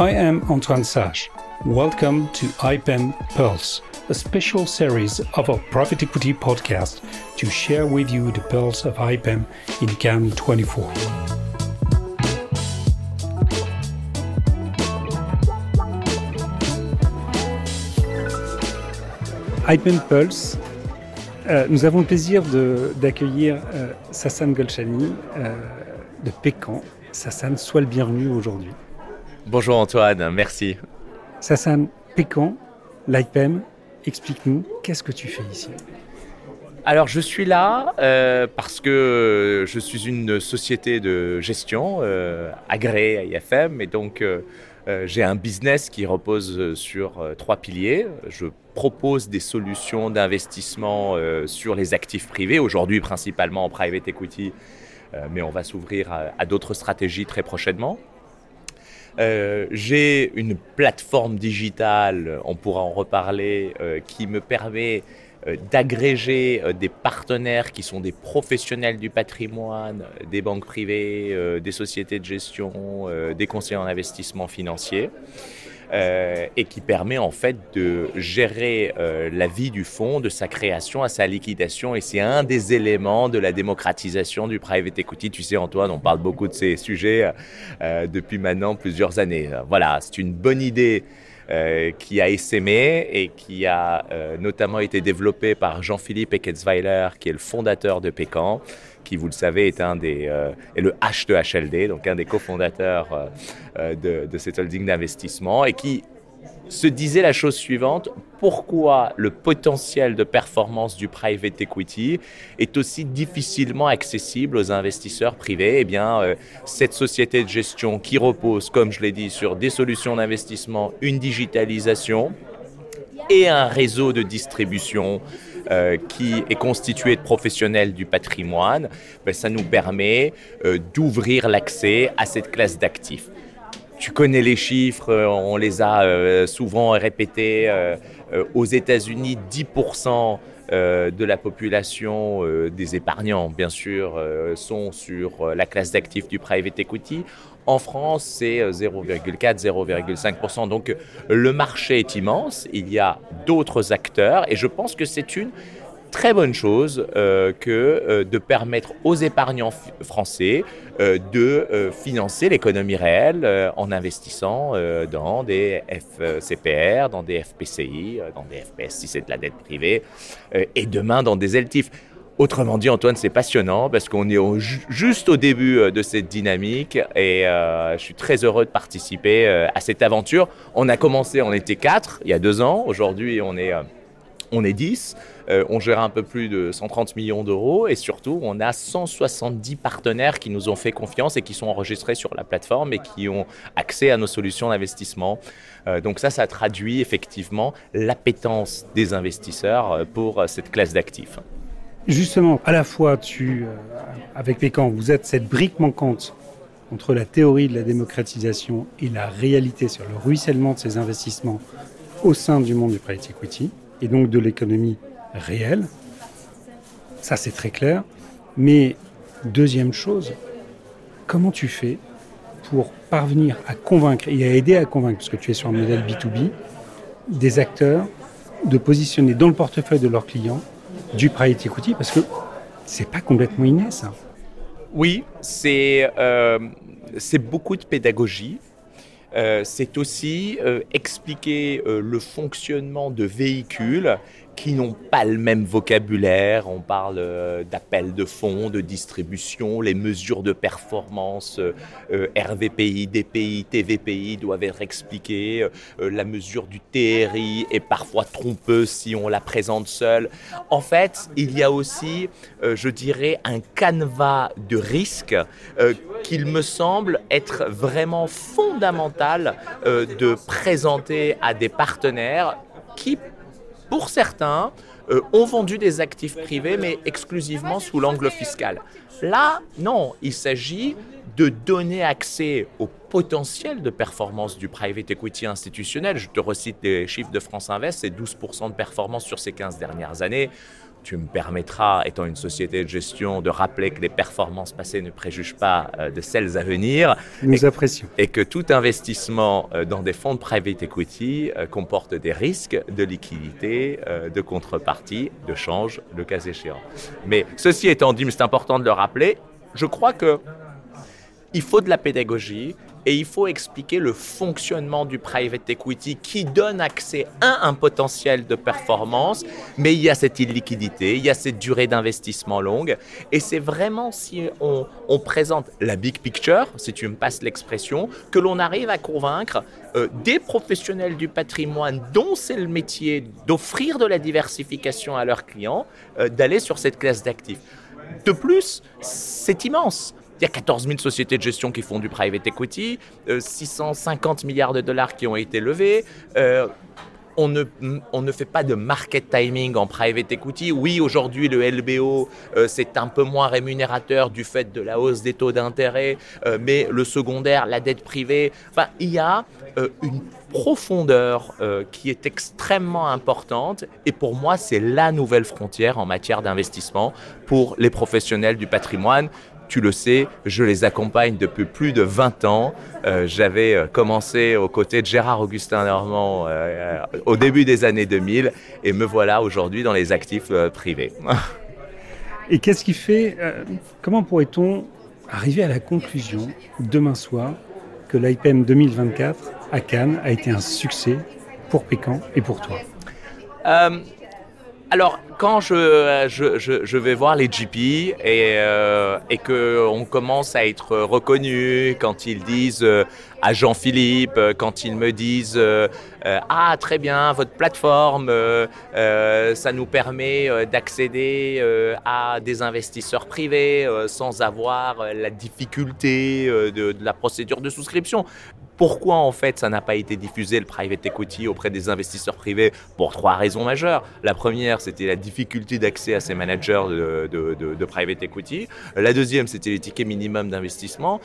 I am Antoine Sage. Welcome to IPEM Pulse, a special series of our private equity podcast to share with you the pulse of IPEM in Cannes 24. IPEM Pulse, euh, nous avons le plaisir d'accueillir euh, Sassan Golchani euh, de Pécan. Sassan, sois le bienvenu aujourd'hui. Bonjour Antoine, merci. Sassan, Pécan, l'IPEM, explique-nous, qu'est-ce que tu fais ici? Alors je suis là euh, parce que je suis une société de gestion euh, agréée à IFM et donc euh, j'ai un business qui repose sur trois piliers. Je propose des solutions d'investissement sur les actifs privés, aujourd'hui principalement en private equity, mais on va s'ouvrir à d'autres stratégies très prochainement. Euh, j'ai une plateforme digitale, on pourra en reparler, euh, qui me permet euh, d'agréger des partenaires qui sont des professionnels du patrimoine, des banques privées, des sociétés de gestion, des conseillers en investissement financier. Euh, et qui permet en fait de gérer euh, la vie du fonds de sa création à sa liquidation. Et c'est un des éléments de la démocratisation du private equity. Tu sais, Antoine, on parle beaucoup de ces sujets euh, depuis maintenant plusieurs années. Voilà, c'est une bonne idée. Qui a essaimé et qui a notamment été développée par Jean-Philippe Ecketsweiler, qui est le fondateur de Pécan, qui, vous le savez, est, un des, euh, est le H de HLD, donc un des cofondateurs euh, euh, de, de cette holding d'investissement, et qui se disait la chose suivante, pourquoi le potentiel de performance du private equity est aussi difficilement accessible aux investisseurs privés? Eh bien, cette société de gestion qui repose, comme je l'ai dit, sur des solutions d'investissement, une digitalisation et un réseau de distribution euh, qui est constitué de professionnels du patrimoine, ben, ça nous permet euh, d'ouvrir l'accès à cette classe d'actifs. Tu connais les chiffres, euh, on les a souvent répétés. aux États-Unis, 10% de la population des épargnants, bien sûr, sont sur la classe d'actifs du private equity. En France, c'est 0,4-0,5%. Euh, Donc le marché est immense, il y a d'autres acteurs et je pense que c'est une très bonne chose euh, que euh, de permettre aux épargnants français de financer l'économie réelle en investissant dans des FCPR, dans des FPCI, dans des FPS si c'est de la dette privée, et demain dans des LTIF. Autrement dit, Antoine, c'est passionnant parce qu'on est juste au début euh, de cette dynamique et euh, je suis très heureux de participer euh, à cette aventure. On a commencé, on était quatre il y a deux ans. Aujourd'hui, on est, on est 10. on gère un peu plus de 130 millions d'euros et surtout, on a 170 partenaires qui nous ont fait confiance et qui sont enregistrés sur la plateforme et qui ont accès à nos solutions d'investissement. donc ça, ça traduit effectivement l'appétence des investisseurs pour cette classe d'actifs. Justement, à la fois, tu, euh, avec Pécan, vous êtes cette brique manquante entre la théorie de la démocratisation et la réalité sur le ruissellement de ces investissements au sein du monde du private equity, et donc de l'économie réelle. Ça, c'est très clair. Mais deuxième chose, comment tu fais pour parvenir à convaincre et à aider à convaincre, parce que tu es sur un modèle B2B, des acteurs de positionner dans le portefeuille de leurs clients du private equity? Parce que c'est pas complètement inné ça. Oui, c'est euh, beaucoup de pédagogie. Euh, c'est aussi euh, expliquer euh, le fonctionnement de véhicules qui n'ont pas le même vocabulaire. On parle d'appel de fonds, de distribution, les mesures de performance, RVPI, DPI, TVPI doivent être expliquées. la mesure du TRI est parfois trompeuse si on la présente seule. En fait, il y a aussi, je dirais, un canevas de risques qu'il me semble être vraiment fondamental de présenter à des partenaires qui pour certains, euh, ont vendu des actifs privés, mais exclusivement sous l'angle fiscal. Là, non, il s'agit de donner accès au potentiel de performance du private equity institutionnel. Je te recite les chiffres de France Invest, c'est 12% de performance sur ces 15 dernières années. Tu me permettras, étant une société de gestion, de rappeler que les performances passées ne préjugent pas euh, de celles à venir. Nous apprécions. Et que tout investissement euh, dans des fonds de private equity euh, comporte des risques de liquidité, de contrepartie, de change, le cas échéant. Mais ceci étant dit, c'est important de le rappeler, je crois que il faut de la pédagogie, et il faut expliquer le fonctionnement du private equity qui donne accès à un potentiel de performance, mais il y a cette illiquidité, il y a cette durée d'investissement longue. Et c'est vraiment si on, présente la big picture, si tu me passes l'expression, que l'on arrive à convaincre euh, des professionnels du patrimoine dont c'est le métier d'offrir de la diversification à leurs clients, euh, d'aller sur cette classe d'actifs. De plus, c'est immense. Il y a 14 000 sociétés de gestion qui font du private equity, 650 euh, milliards de dollars qui ont été levés. Euh, on ne, on ne, fait pas de market timing en private equity. Oui, aujourd'hui, le LBO, euh, c'est un peu moins rémunérateur du fait de la hausse des taux d'intérêt, mais le secondaire, la dette privée, il y a une profondeur qui est extrêmement importante. Et pour moi, c'est la nouvelle frontière en matière d'investissement pour les professionnels du patrimoine tu le sais, je les accompagne depuis plus de 20 ans. Euh, j'avais euh, commencé aux côtés de Gérard Augustin Normand euh, au début des années 2000 et me voilà aujourd'hui dans les actifs privés. et qu'est-ce qui fait, comment pourrait-on arriver à la conclusion demain soir que l'IPM 2024 à Cannes a été un succès pour Pécan et pour toi? Alors, quand je, je, je, vais voir les GP et, euh, qu'on commence à être reconnu, quand ils disent euh, à Jean-Philippe, euh, quand ils me disent Ah, très bien, votre plateforme, ça nous permet d'accéder à des investisseurs privés sans avoir la difficulté de, de la procédure de souscription. Pourquoi en fait ça n'a pas été diffusé le private equity auprès des investisseurs privés? Pour trois raisons majeures. La première, c'était la difficulté d'accès à ces managers de, private equity. La deuxième, c'était les tickets minimum d'investissement.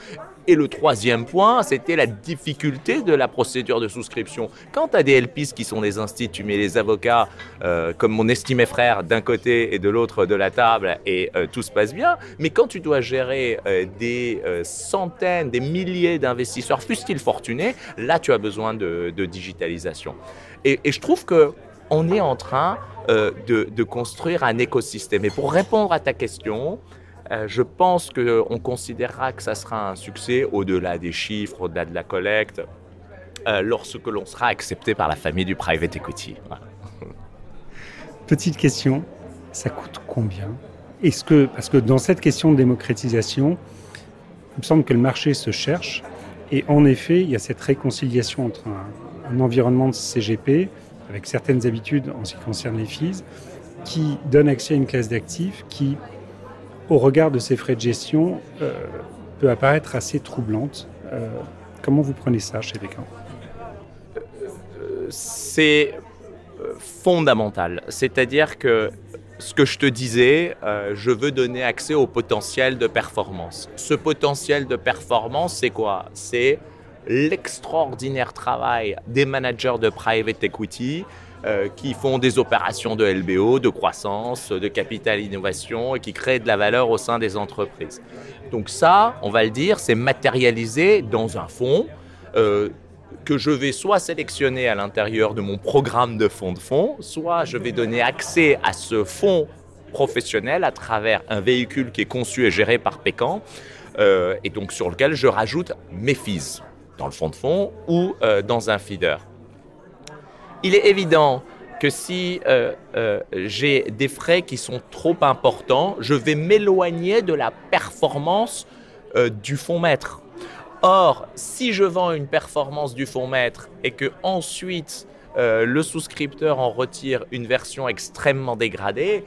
Et le troisième point, c'était la difficulté de la procédure de souscription. Quand tu as des LPs qui sont des instituts, tu mets les avocats, euh, comme mon estimé frère, d'un côté et de l'autre de la table, et euh, tout se passe bien. Mais quand tu dois gérer euh, des centaines, des milliers d'investisseurs, fussent-ils fortunés, là tu as besoin de, digitalisation. Et, je trouve que on est en train de construire un écosystème. Et pour répondre à ta question, euh, je pense qu'on considérera que ça sera un succès au-delà des chiffres, au-delà de la collecte, euh, lorsque l'on sera accepté par la famille du private equity. Petite question, ça coûte combien? Est-ce que, parce que dans cette question de démocratisation, il me semble que le marché se cherche, et en effet, il y a cette réconciliation entre un, un environnement de CGP, avec certaines habitudes en ce qui concerne les fees, qui donne accès à une classe d'actifs qui au regard de ces frais de gestion, euh, peut apparaître assez troublante. Euh, comment vous prenez ça chez C'est euh, fondamental. C'est-à-dire que ce que je te disais, je veux donner accès au potentiel de performance. Ce potentiel de performance, c'est quoi? C'est l'extraordinaire travail des managers de private equity euh, qui font des opérations de LBO, de croissance, de capital innovation et qui créent de la valeur au sein des entreprises. Donc ça, on va le dire, c'est matérialisé dans un fonds euh, que je vais soit sélectionner à l'intérieur de mon programme de fonds de fonds, soit je vais donner accès à ce fonds professionnel à travers un véhicule qui est conçu et géré par Pécan, euh, et donc sur lequel je rajoute mes fees dans le fonds de fonds ou dans un feeder il est évident que si euh, euh, j'ai des frais qui sont trop importants, je vais m'éloigner de la performance euh, du fonds maître. Or, si je vends une performance du fonds maître et que ensuite le souscripteur en retire une version extrêmement dégradée,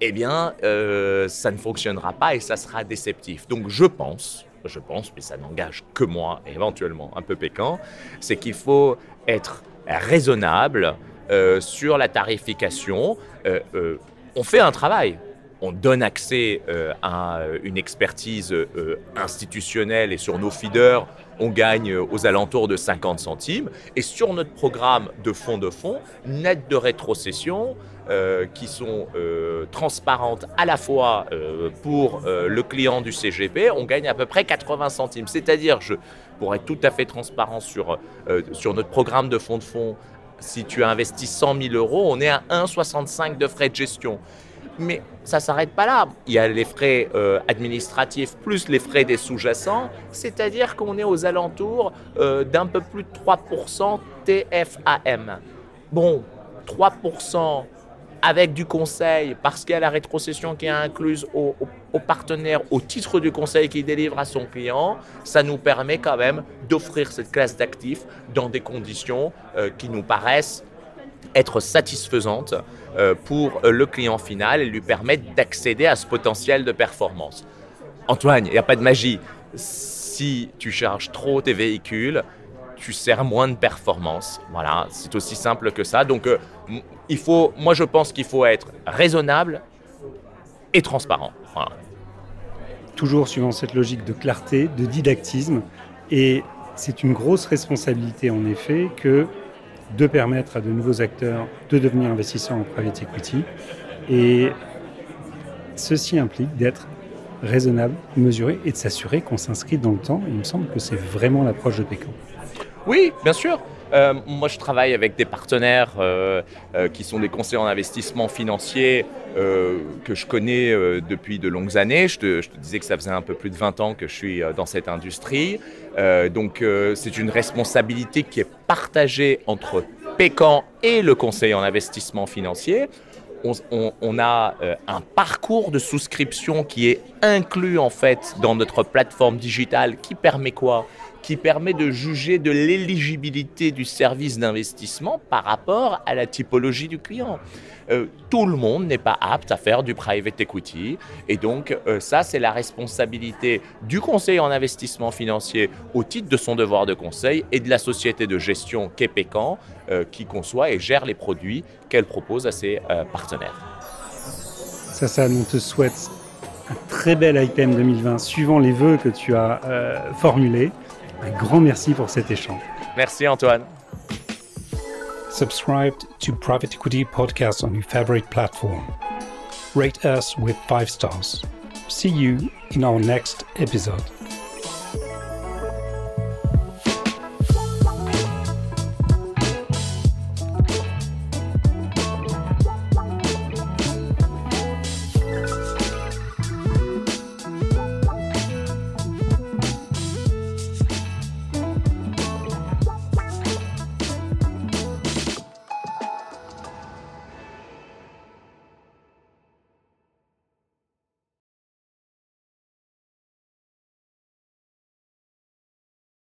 eh bien, ça ne fonctionnera pas et ça sera déceptif. Donc, je pense, je pense, mais ça n'engage que moi, éventuellement un peu péquant, c'est qu'il faut être raisonnable euh, sur la tarification. Euh, euh, on fait un travail. on donne accès à une expertise institutionnelle et sur nos feeders, on gagne aux alentours de 50 centimes. Et sur notre programme de fonds de fonds, net de rétrocession, qui sont transparentes à la fois pour le client du CGP, on gagne à peu près 80 centimes. C'est-à-dire, je, pour être tout à fait transparent sur, sur notre programme de fonds de fonds, si tu investis 100 000 euros, on est à 1,65 de frais de gestion. Mais ça ne s'arrête pas là. Il y a les frais euh, administratifs plus les frais des sous-jacents, c'est-à-dire qu'on est aux alentours euh, d'un peu plus de 3% TFAM. Bon, 3% avec du conseil, parce qu'il y a la rétrocession qui est incluse au, partenaire au titre du conseil qu'il délivre à son client, ça nous permet quand même d'offrir cette classe d'actifs dans des conditions euh, qui nous paraissent être satisfaisantes euh, pour euh, le client final et lui permettre d'accéder à ce potentiel de performance. Antoine, il n'y a pas de magie. Si tu charges trop tes véhicules, tu sers moins de performance. Voilà, c'est aussi simple que ça. Donc, euh, moi, je pense qu'il faut être raisonnable et transparent. Toujours suivant cette logique de clarté, de didactisme. Et c'est une grosse responsabilité, en effet, que de permettre à de nouveaux acteurs de devenir investisseurs en private equity. Et ceci implique d'être raisonnable, mesuré et de s'assurer qu'on s'inscrit dans le temps. Il me semble que c'est vraiment l'approche de Pécan. Oui, bien sûr. Euh, moi, je travaille avec des partenaires euh, euh, qui sont des conseillers en investissement financier que je connais depuis de longues années. Je te, disais que ça faisait un peu plus de 20 ans que je suis dans cette industrie. donc, c'est une responsabilité qui est partagée entre Pécan et le conseiller en investissement financier. On, a un parcours de souscription qui est inclus en fait dans notre plateforme digitale qui permet quoi? Qui permet de juger de l'éligibilité du service d'investissement par rapport à la typologie du client. Euh, tout le monde n'est pas apte à faire du private equity et donc euh, ça c'est la responsabilité du conseiller en investissement financier au titre de son devoir de conseil et de la société de gestion Quépécan euh, qui conçoit et gère les produits qu'elle propose à ses partenaires. Ça, ça, on te souhaite un très bel IPM 2020 suivant les vœux que tu as formulés. Un grand merci pour cet échange. Merci Antoine. Subscribe to Private Equity Podcast on your favorite platform. Rate us with five stars. See you in our next episode.